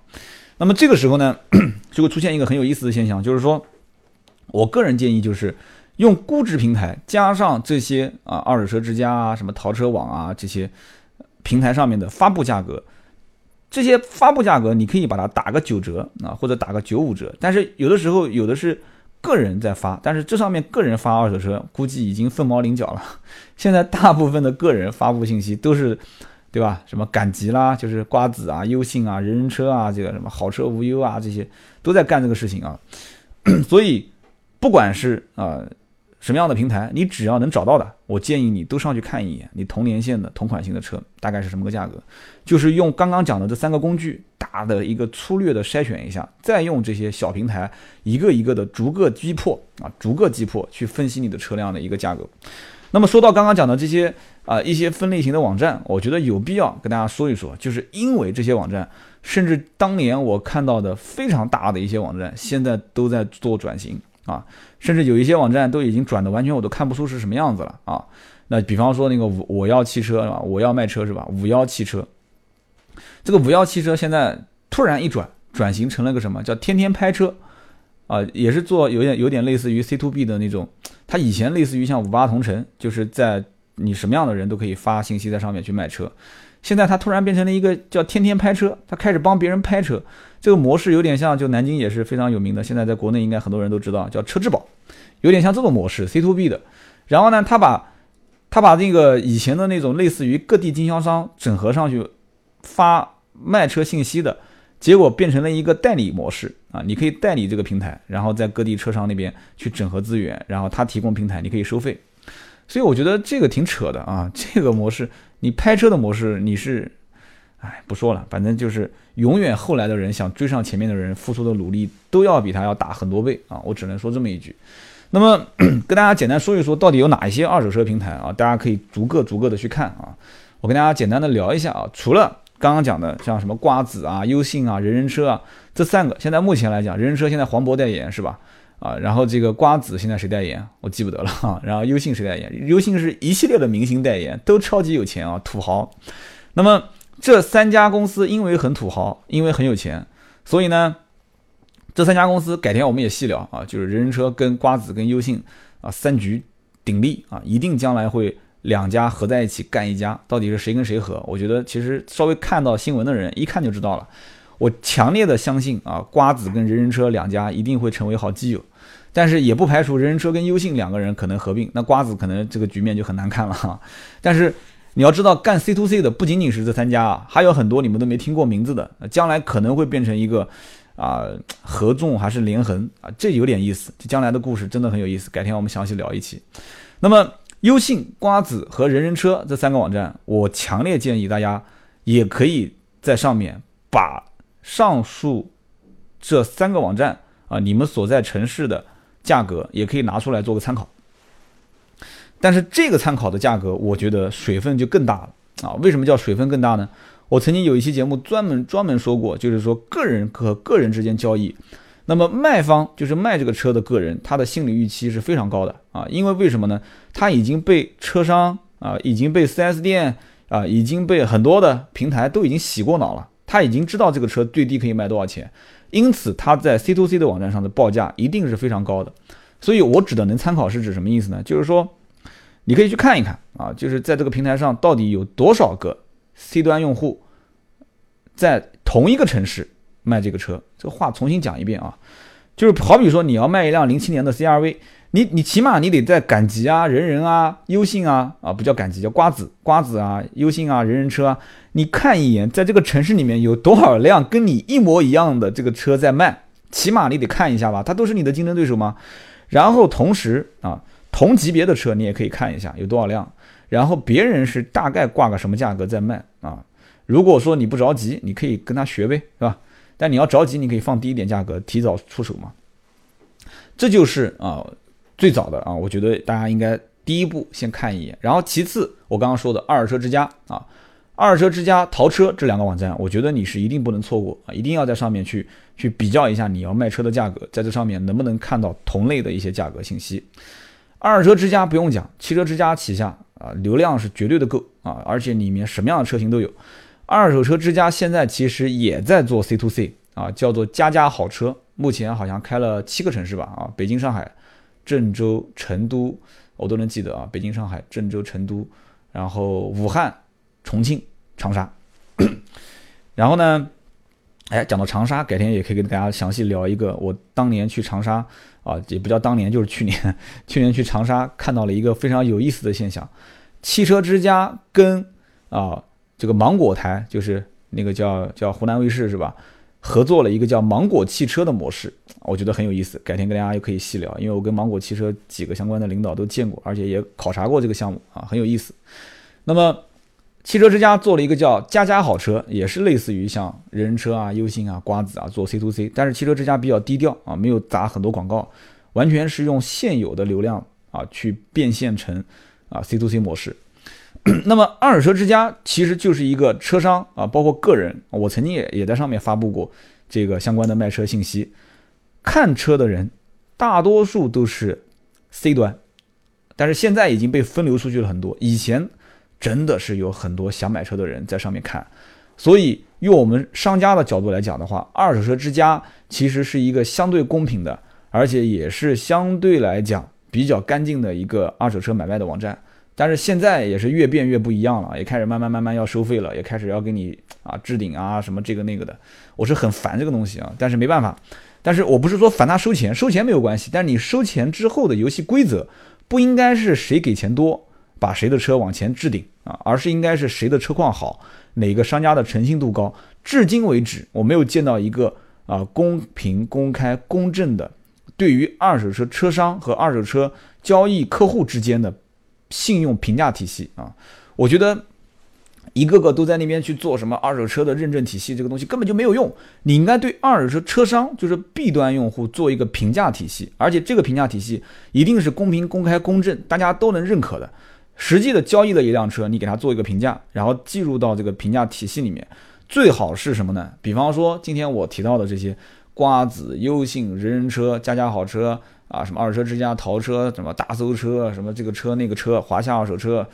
那么这个时候呢，就会出现一个很有意思的现象，就是说我个人建议就是。用估值平台加上这些啊，二手车之家啊，什么淘车网啊这些平台上面的发布价格，这些发布价格你可以把它打个九折啊，或者打个九五折。但是有的时候有的是个人在发，但是这上面个人发二手车估计已经凤毛麟角了。现在大部分的个人发布信息都是，对吧？什么赶集啦，就是瓜子啊、优信啊、人人车啊，这个什么好车无忧啊，这些都在干这个事情啊。所以不管是啊。什么样的平台，你只要能找到的，我建议你都上去看一眼。你同年限的同款型的车大概是什么个价格？就是用刚刚讲的这三个工具，大的一个粗略的筛选一下，再用这些小平台一个一个的逐个击破啊，逐个击破去分析你的车辆的一个价格。那么说到刚刚讲的这些啊一些分类型的网站，我觉得有必要跟大家说一说，就是因为这些网站，甚至当年我看到的非常大的一些网站，现在都在做转型。啊，甚至有一些网站都已经转的完全我都看不出是什么样子了啊。那比方说那个五我要汽车是吧？我要卖车是吧？五幺汽车，这个五幺汽车现在突然一转，转型成了个什么叫天天拍车啊？也是做有点有点类似于 C to B 的那种。它以前类似于像五八同城，就是在你什么样的人都可以发信息在上面去卖车。现在它突然变成了一个叫天天拍车，它开始帮别人拍车。这个模式有点像，就南京也是非常有名的，现在在国内应该很多人都知道，叫车质保，有点像这种模式，C to B 的。然后呢，他把，他把那个以前的那种类似于各地经销商整合上去发卖车信息的，结果变成了一个代理模式啊，你可以代理这个平台，然后在各地车商那边去整合资源，然后他提供平台，你可以收费。所以我觉得这个挺扯的啊，这个模式，你拍车的模式你是。哎，不说了，反正就是永远后来的人想追上前面的人，付出的努力都要比他要大很多倍啊！我只能说这么一句。那么 跟大家简单说一说，到底有哪一些二手车平台啊？大家可以逐个逐个的去看啊。我跟大家简单的聊一下啊。除了刚刚讲的像什么瓜子啊、优信啊、人人车啊这三个，现在目前来讲，人人车现在黄渤代言是吧？啊，然后这个瓜子现在谁代言？我记不得了哈。然后优信谁代言？优信是一系列的明星代言，都超级有钱啊，土豪。那么。这三家公司因为很土豪，因为很有钱，所以呢，这三家公司改天我们也细聊啊，就是人人车跟瓜子跟优信啊三局鼎立啊，一定将来会两家合在一起干一家，到底是谁跟谁合？我觉得其实稍微看到新闻的人一看就知道了。我强烈的相信啊，瓜子跟人人车两家一定会成为好基友，但是也不排除人人车跟优信两个人可能合并，那瓜子可能这个局面就很难看了哈。但是你要知道，干 C to C 的不仅仅是这三家啊，还有很多你们都没听过名字的，将来可能会变成一个啊合纵还是连横啊，这有点意思，这将来的故事真的很有意思，改天我们详细聊一期。那么优信、瓜子和人人车这三个网站，我强烈建议大家也可以在上面把。上述这三个网站啊，你们所在城市的价格也可以拿出来做个参考。但是这个参考的价格，我觉得水分就更大了啊！为什么叫水分更大呢？我曾经有一期节目专门专门说过，就是说个人和个人之间交易，那么卖方就是卖这个车的个人，他的心理预期是非常高的啊！因为为什么呢？他已经被车商啊，已经被 4S 店啊，已经被很多的平台都已经洗过脑了。他已经知道这个车最低可以卖多少钱，因此他在 C to C 的网站上的报价一定是非常高的。所以我指的能参考是指什么意思呢？就是说，你可以去看一看啊，就是在这个平台上到底有多少个 C 端用户在同一个城市卖这个车。这个话重新讲一遍啊，就是好比说你要卖一辆零七年的 CRV。你你起码你得在赶集啊、人人啊、优信啊啊不叫赶集叫瓜子瓜子啊、优信啊、人人车啊，你看一眼，在这个城市里面有多少辆跟你一模一样的这个车在卖，起码你得看一下吧，它都是你的竞争对手吗？然后同时啊，同级别的车你也可以看一下有多少辆，然后别人是大概挂个什么价格在卖啊？如果说你不着急，你可以跟他学呗，是吧？但你要着急，你可以放低一点价格，提早出手嘛。这就是啊。最早的啊，我觉得大家应该第一步先看一眼，然后其次我刚刚说的二手车之家啊，二手车之家、淘车这两个网站，我觉得你是一定不能错过啊，一定要在上面去去比较一下你要卖车的价格，在这上面能不能看到同类的一些价格信息。二手车之家不用讲，汽车之家旗下啊，流量是绝对的够啊，而且里面什么样的车型都有。二手车之家现在其实也在做 C to C 啊，叫做家家好车，目前好像开了七个城市吧啊，北京、上海。郑州、成都，我都能记得啊。北京、上海、郑州、成都，然后武汉、重庆、长沙。然后呢，哎，讲到长沙，改天也可以跟大家详细聊一个。我当年去长沙啊，也不叫当年，就是去年。去年去长沙看到了一个非常有意思的现象：汽车之家跟啊这个芒果台，就是那个叫叫湖南卫视是吧？合作了一个叫芒果汽车的模式，我觉得很有意思，改天跟大家又可以细聊，因为我跟芒果汽车几个相关的领导都见过，而且也考察过这个项目啊，很有意思。那么汽车之家做了一个叫家家好车，也是类似于像人人车啊、优信啊、瓜子啊做 C to C，但是汽车之家比较低调啊，没有砸很多广告，完全是用现有的流量啊去变现成啊 C to C 模式。那么二手车之家其实就是一个车商啊，包括个人，我曾经也也在上面发布过这个相关的卖车信息。看车的人大多数都是 C 端，但是现在已经被分流出去了很多。以前真的是有很多想买车的人在上面看，所以用我们商家的角度来讲的话，二手车之家其实是一个相对公平的，而且也是相对来讲比较干净的一个二手车买卖的网站。但是现在也是越变越不一样了，也开始慢慢慢慢要收费了，也开始要给你啊置顶啊什么这个那个的，我是很烦这个东西啊，但是没办法，但是我不是说烦他收钱，收钱没有关系，但是你收钱之后的游戏规则不应该是谁给钱多把谁的车往前置顶啊，而是应该是谁的车况好，哪个商家的诚信度高。至今为止，我没有见到一个啊公平、公开、公正的对于二手车车商和二手车交易客户之间的。信用评价体系啊，我觉得一个个都在那边去做什么二手车的认证体系，这个东西根本就没有用。你应该对二手车车商，就是 B 端用户做一个评价体系，而且这个评价体系一定是公平、公开、公正，大家都能认可的。实际的交易的一辆车，你给他做一个评价，然后记入到这个评价体系里面，最好是什么呢？比方说今天我提到的这些瓜子、优信、人人车、家家好车。啊，什么二手车之家、淘车，什么大搜车，什么这个车那个车，华夏二手车，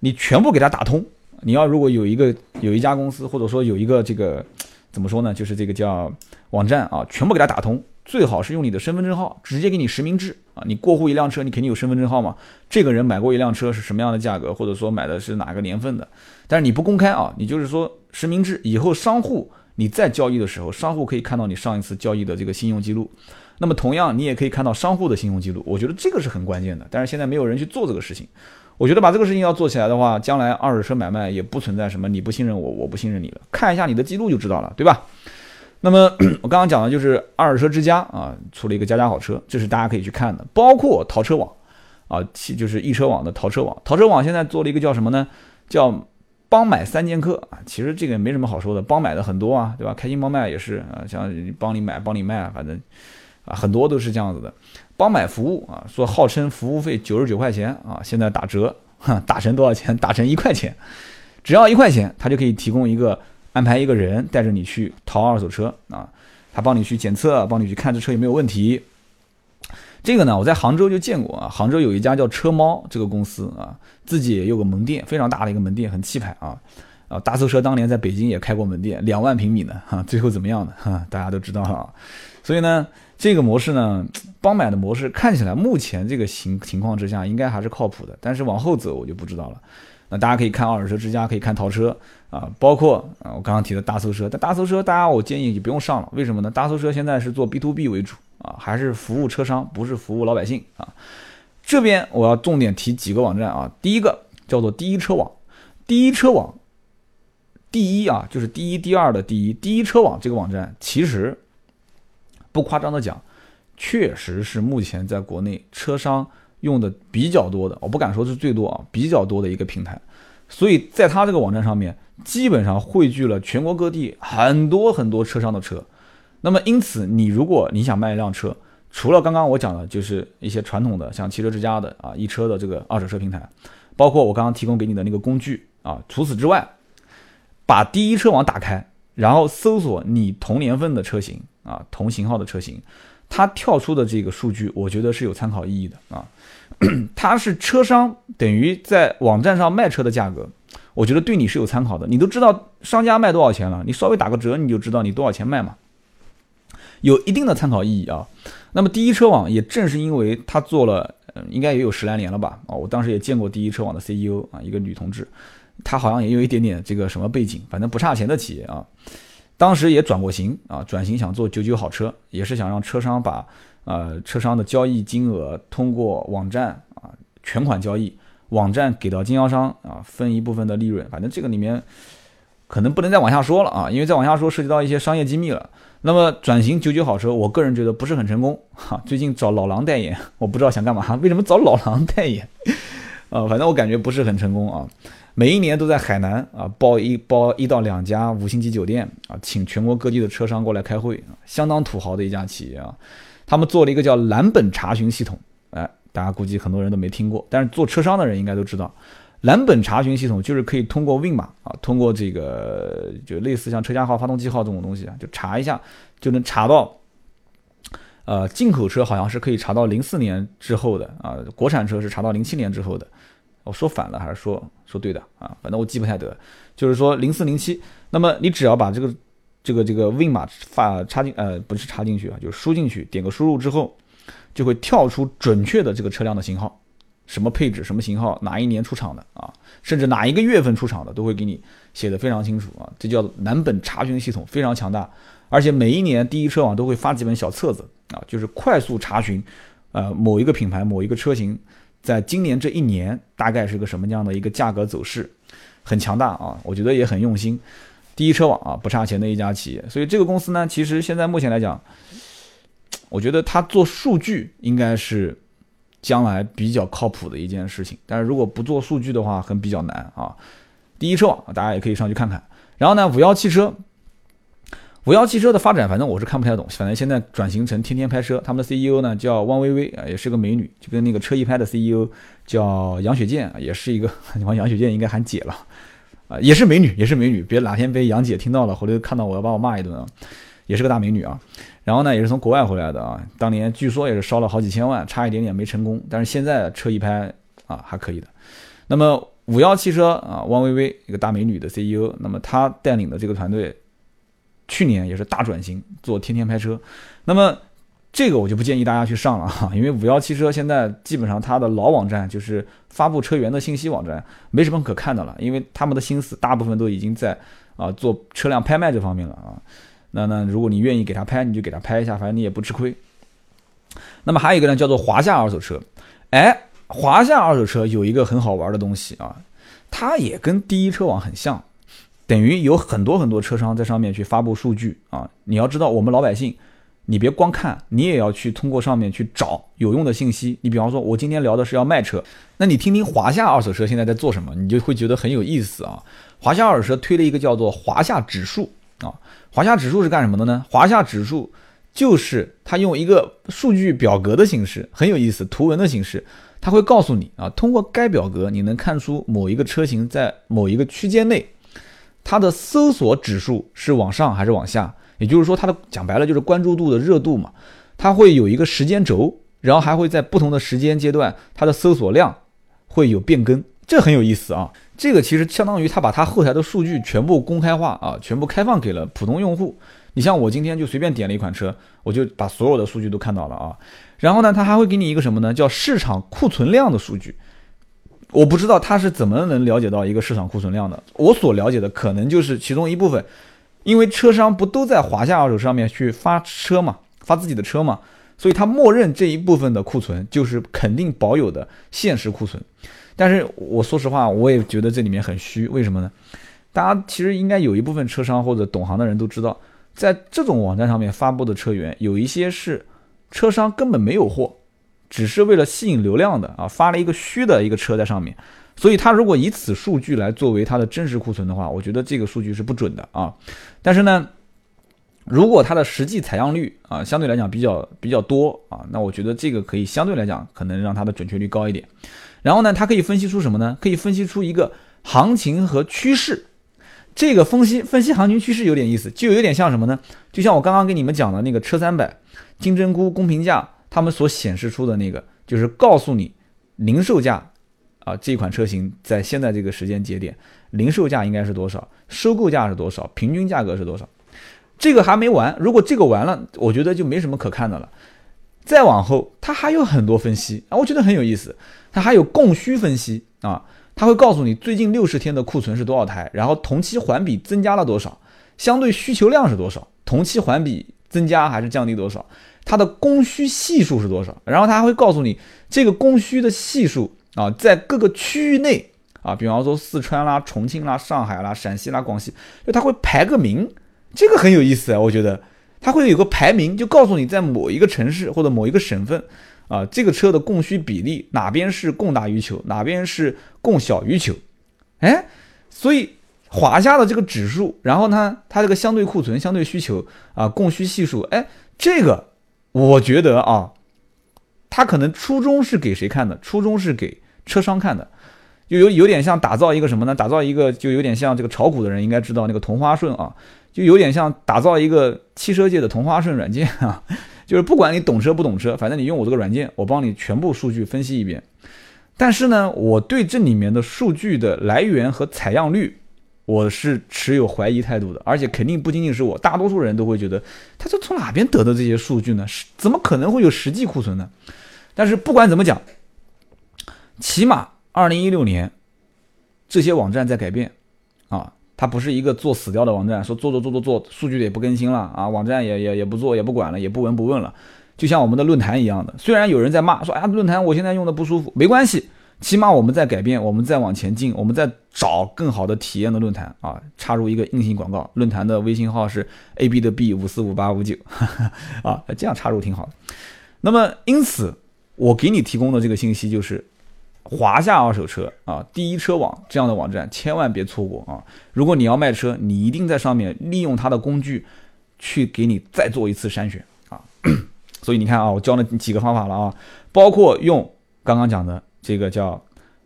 你全部给他打通。你要如果有一个有一家公司，或者说有一个这个怎么说呢，就是这个叫网站啊，全部给他打通，最好是用你的身份证号直接给你实名制啊。你过户一辆车，你肯定有身份证号嘛。这个人买过一辆车是什么样的价格，或者说买的是哪个年份的，但是你不公开啊，你就是说实名制以后商户你在交易的时候，商户可以看到你上一次交易的这个信用记录。那么同样，你也可以看到商户的信用记录。我觉得这个是很关键的，但是现在没有人去做这个事情。我觉得把这个事情要做起来的话，将来二手车买卖也不存在什么你不信任我，我不信任你了，看一下你的记录就知道了，对吧？那么 我刚刚讲的就是二手车之家啊，出了一个家家好车，这是大家可以去看的，包括淘车网啊，其就是易车网的淘车网。淘车网现在做了一个叫什么呢？叫帮买三剑客啊。其实这个没什么好说的，帮买的很多啊，对吧？开心帮卖也是啊，像帮你买帮你卖，反正啊很多都是这样子的。帮买服务啊，说号称服务费九十九块钱啊，现在打折，打成多少钱？打成一块钱，只要一块钱，他就可以提供一个。安排一个人带着你去淘二手车啊，他帮你去检测，帮你去看这车有没有问题。这个呢，我在杭州就见过啊，杭州有一家叫车猫这个公司啊，自己也有个门店，非常大的一个门店，很气派啊。啊，大搜车当年在北京也开过门店，两万平米呢，哈，最后怎么样呢？哈，大家都知道了。所以呢，这个模式呢，帮买的模式看起来目前这个情情况之下应该还是靠谱的，但是往后走我就不知道了。那大家可以看二手车之家，可以看淘车啊，包括啊我刚刚提的大搜车。但大搜车大家我建议就不用上了，为什么呢？大搜车现在是做 B to B 为主啊，还是服务车商，不是服务老百姓啊。这边我要重点提几个网站啊，第一个叫做第一车网，第一车网，第一啊就是第一第二的第一，第一车网这个网站其实不夸张的讲，确实是目前在国内车商。用的比较多的，我不敢说是最多啊，比较多的一个平台，所以在它这个网站上面，基本上汇聚了全国各地很多很多车商的车。那么因此，你如果你想卖一辆车，除了刚刚我讲的，就是一些传统的像汽车之家的啊，一车的这个二手车平台，包括我刚刚提供给你的那个工具啊，除此之外，把第一车网打开，然后搜索你同年份的车型啊，同型号的车型。它跳出的这个数据，我觉得是有参考意义的啊。它是车商等于在网站上卖车的价格，我觉得对你是有参考的。你都知道商家卖多少钱了，你稍微打个折，你就知道你多少钱卖嘛，有一定的参考意义啊。那么第一车网也正是因为它做了，应该也有十来年了吧？啊，我当时也见过第一车网的 CEO 啊，一个女同志，她好像也有一点点这个什么背景，反正不差钱的企业啊。当时也转过型啊，转型想做九九好车，也是想让车商把呃车商的交易金额通过网站啊全款交易，网站给到经销商啊分一部分的利润。反正这个里面可能不能再往下说了啊，因为再往下说涉及到一些商业机密了。那么转型九九好车，我个人觉得不是很成功哈。最近找老狼代言，我不知道想干嘛，为什么找老狼代言？啊，反正我感觉不是很成功啊。每一年都在海南啊包一包一到两家五星级酒店啊，请全国各地的车商过来开会啊，相当土豪的一家企业啊。他们做了一个叫蓝本查询系统，哎，大家估计很多人都没听过，但是做车商的人应该都知道，蓝本查询系统就是可以通过 VIN 码啊，通过这个就类似像车架号、发动机号这种东西啊，就查一下就能查到。呃，进口车好像是可以查到零四年之后的啊，国产车是查到零七年之后的。我说反了还是说说对的啊？反正我记不太得，就是说零四零七。那么你只要把这个这个这个 VIN 码发插进呃不是插进去啊，就是输进去，点个输入之后，就会跳出准确的这个车辆的型号，什么配置、什么型号、哪一年出厂的啊，甚至哪一个月份出厂的都会给你写的非常清楚啊。这叫蓝本查询系统，非常强大。而且每一年第一车网都会发几本小册子啊，就是快速查询呃某一个品牌、某一个车型。在今年这一年，大概是个什么样的一个价格走势，很强大啊！我觉得也很用心。第一车网啊，不差钱的一家企业。所以这个公司呢，其实现在目前来讲，我觉得它做数据应该是将来比较靠谱的一件事情。但是如果不做数据的话，很比较难啊。第一车网大家也可以上去看看。然后呢，五幺汽车。五幺汽车的发展，反正我是看不太懂。反正现在转型成天天拍车，他们的 CEO 呢叫汪薇薇啊，也是个美女，就跟那个车一拍的 CEO 叫杨雪健，也是一个。你 杨雪健应该喊姐了啊，也是美女，也是美女。别哪天被杨姐听到了，回头看到我要把我骂一顿啊。也是个大美女啊。然后呢，也是从国外回来的啊。当年据说也是烧了好几千万，差一点点没成功。但是现在车一拍啊，还可以的。那么五幺汽车啊，汪薇薇一个大美女的 CEO，那么她带领的这个团队。去年也是大转型，做天天拍车。那么这个我就不建议大家去上了哈，因为五幺汽车现在基本上它的老网站就是发布车源的信息网站，没什么可看的了，因为他们的心思大部分都已经在啊做车辆拍卖这方面了啊。那那如果你愿意给他拍，你就给他拍一下，反正你也不吃亏。那么还有一个呢，叫做华夏二手车。哎，华夏二手车有一个很好玩的东西啊，它也跟第一车网很像，等于有很多很多车商在上面去发布数据啊。你要知道，我们老百姓，你别光看，你也要去通过上面去找有用的信息。你比方说，我今天聊的是要卖车，那你听听华夏二手车现在在做什么，你就会觉得很有意思啊。华夏二手车推了一个叫做华夏指数啊。华夏指数是干什么的呢？华夏指数就是它用一个数据表格的形式，很有意思，图文的形式，它会告诉你啊，通过该表格你能看出某一个车型在某一个区间内，它的搜索指数是往上还是往下，也就是说它的讲白了就是关注度的热度嘛，它会有一个时间轴，然后还会在不同的时间阶段，它的搜索量会有变更，这很有意思啊。这个其实相当于他把他后台的数据全部公开化啊，全部开放给了普通用户。你像我今天就随便点了一款车，我就把所有的数据都看到了啊。然后呢，他还会给你一个什么呢？叫市场库存量的数据。我不知道他是怎么能了解到一个市场库存量的。我所了解的可能就是其中一部分，因为车商不都在华夏二手上面去发车嘛，发自己的车嘛，所以他默认这一部分的库存就是肯定保有的现实库存。但是我说实话，我也觉得这里面很虚，为什么呢？大家其实应该有一部分车商或者懂行的人都知道，在这种网站上面发布的车源，有一些是车商根本没有货，只是为了吸引流量的啊，发了一个虚的一个车在上面。所以他如果以此数据来作为他的真实库存的话，我觉得这个数据是不准的啊。但是呢，如果它的实际采样率啊相对来讲比较比较多啊，那我觉得这个可以相对来讲可能让它的准确率高一点。然后呢，它可以分析出什么呢？可以分析出一个行情和趋势。这个分析分析行情趋势有点意思，就有点像什么呢？就像我刚刚跟你们讲的那个车三百、金针菇、公平价，他们所显示出的那个，就是告诉你零售价啊，这款车型在现在这个时间节点，零售价应该是多少，收购价是多少，平均价格是多少。这个还没完，如果这个完了，我觉得就没什么可看的了。再往后，它还有很多分析啊，我觉得很有意思。它还有供需分析啊，它会告诉你最近六十天的库存是多少台，然后同期环比增加了多少，相对需求量是多少，同期环比增加还是降低多少，它的供需系数是多少，然后它还会告诉你这个供需的系数啊，在各个区域内啊，比方说四川啦、重庆啦、上海啦、陕西啦、广西，就它会排个名，这个很有意思啊，我觉得它会有个排名，就告诉你在某一个城市或者某一个省份。啊，这个车的供需比例哪边是供大于求，哪边是供小于求？哎，所以华夏的这个指数，然后呢，它这个相对库存、相对需求啊，供需系数，哎，这个我觉得啊，它可能初衷是给谁看的？初衷是给车商看的，就有有点像打造一个什么呢？打造一个就有点像这个炒股的人应该知道那个同花顺啊，就有点像打造一个汽车界的同花顺软件啊。就是不管你懂车不懂车，反正你用我这个软件，我帮你全部数据分析一遍。但是呢，我对这里面的数据的来源和采样率，我是持有怀疑态度的。而且肯定不仅仅是我，大多数人都会觉得，他是从哪边得的这些数据呢？是怎么可能会有实际库存呢？但是不管怎么讲，起码二零一六年，这些网站在改变啊。它不是一个做死掉的网站，说做做做做做，数据也不更新了啊，网站也也也不做也不管了，也不闻不问了，就像我们的论坛一样的。虽然有人在骂说，哎呀，论坛我现在用的不舒服，没关系，起码我们在改变，我们在往前进，我们在找更好的体验的论坛啊。插入一个硬性广告，论坛的微信号是 A B 的 B 五四五八五九 啊，这样插入挺好的。那么因此，我给你提供的这个信息就是。华夏二手车啊，第一车网这样的网站千万别错过啊！如果你要卖车，你一定在上面利用它的工具，去给你再做一次筛选啊！所以你看啊，我教了几个方法了啊，包括用刚刚讲的这个叫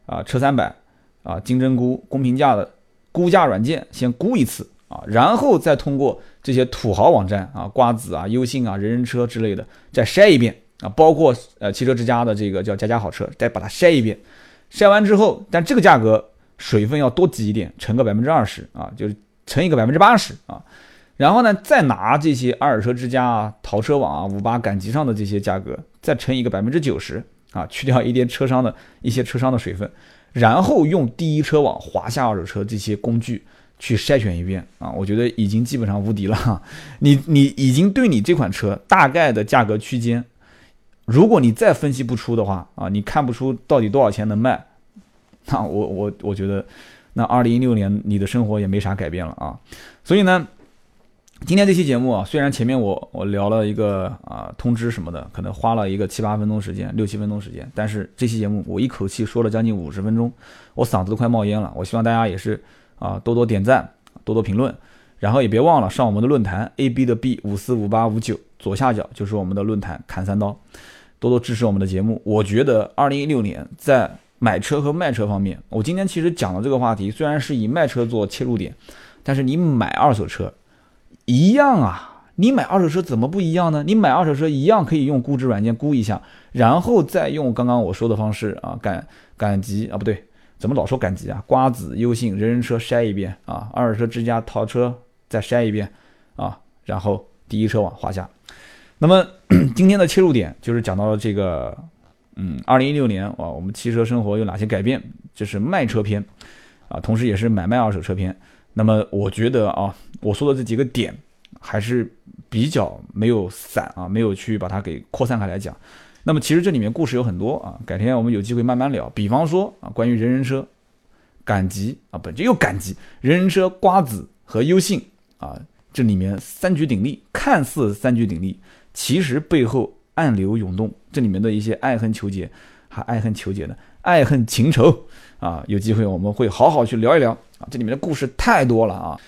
啊车三百啊金针菇公平价的估价软件先估一次啊，然后再通过这些土豪网站啊瓜子啊优信啊人人车之类的再筛一遍。啊，包括呃汽车之家的这个叫家家好车，再把它筛一遍，筛完之后，但这个价格水分要多挤一点，乘个百分之二十啊，就是乘一个百分之八十啊。然后呢，再拿这些二手车之家啊、淘车网啊、五八赶集上的这些价格，再乘一个百分之九十啊，去掉一点车商的一些车商的水分，然后用第一车网、华夏二手车这些工具去筛选一遍啊，我觉得已经基本上无敌了。你你已经对你这款车大概的价格区间，如果你再分析不出的话啊，你看不出到底多少钱能卖，那我我我觉得，那二零一六年你的生活也没啥改变了啊。所以呢。今天这期节目啊，虽然前面我我聊了一个啊通知什么的，可能花了一个七八分钟时间，六七分钟时间，但是这期节目我一口气说了将近五十分钟，我嗓子都快冒烟了。我希望大家也是啊多多点赞，多多评论，然后也别忘了上我们的论坛 A B 的 B 五四五八五九左下角就是我们的论坛砍三刀，多多支持我们的节目。我觉得二零一六年在买车和卖车方面，我今天其实讲的这个话题虽然是以卖车做切入点，但是你买二手车。一样啊，你买二手车怎么不一样呢？你买二手车一样可以用估值软件估一下，然后再用刚刚我说的方式啊，赶赶集啊，不对，怎么老说赶集啊？瓜子、优信、人人车筛一遍啊，二手车之家淘车再筛一遍啊，然后第一车网华夏。那么 今天的切入点就是讲到了这个，嗯，二零一六年啊，我们汽车生活有哪些改变？这是卖车篇啊，同时也是买卖二手车篇。那么我觉得啊，我说的这几个点还是比较没有散啊，没有去把它给扩散开来讲。那么其实这里面故事有很多啊，改天我们有机会慢慢聊。比方说啊，关于人人车、赶集啊，本就又赶集，人人车、瓜子和优信啊，这里面三局鼎立，看似三局鼎立，其实背后暗流涌动，这里面的一些爱恨纠结，还爱恨纠结呢爱恨情仇啊，有机会我们会好好去聊一聊。啊，这里面的故事太多了啊，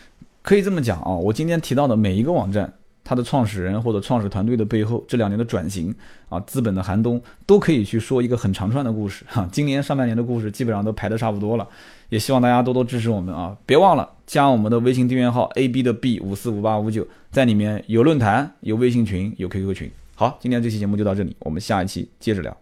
可以这么讲啊，我今天提到的每一个网站，它的创始人或者创始团队的背后，这两年的转型啊，资本的寒冬，都可以去说一个很长串的故事哈。今年上半年的故事基本上都排的差不多了，也希望大家多多支持我们啊，别忘了加我们的微信订阅号 A B 的 B 五四五八五九，在里面有论坛、有微信群、有 QQ 群。好，今天这期节目就到这里，我们下一期接着聊。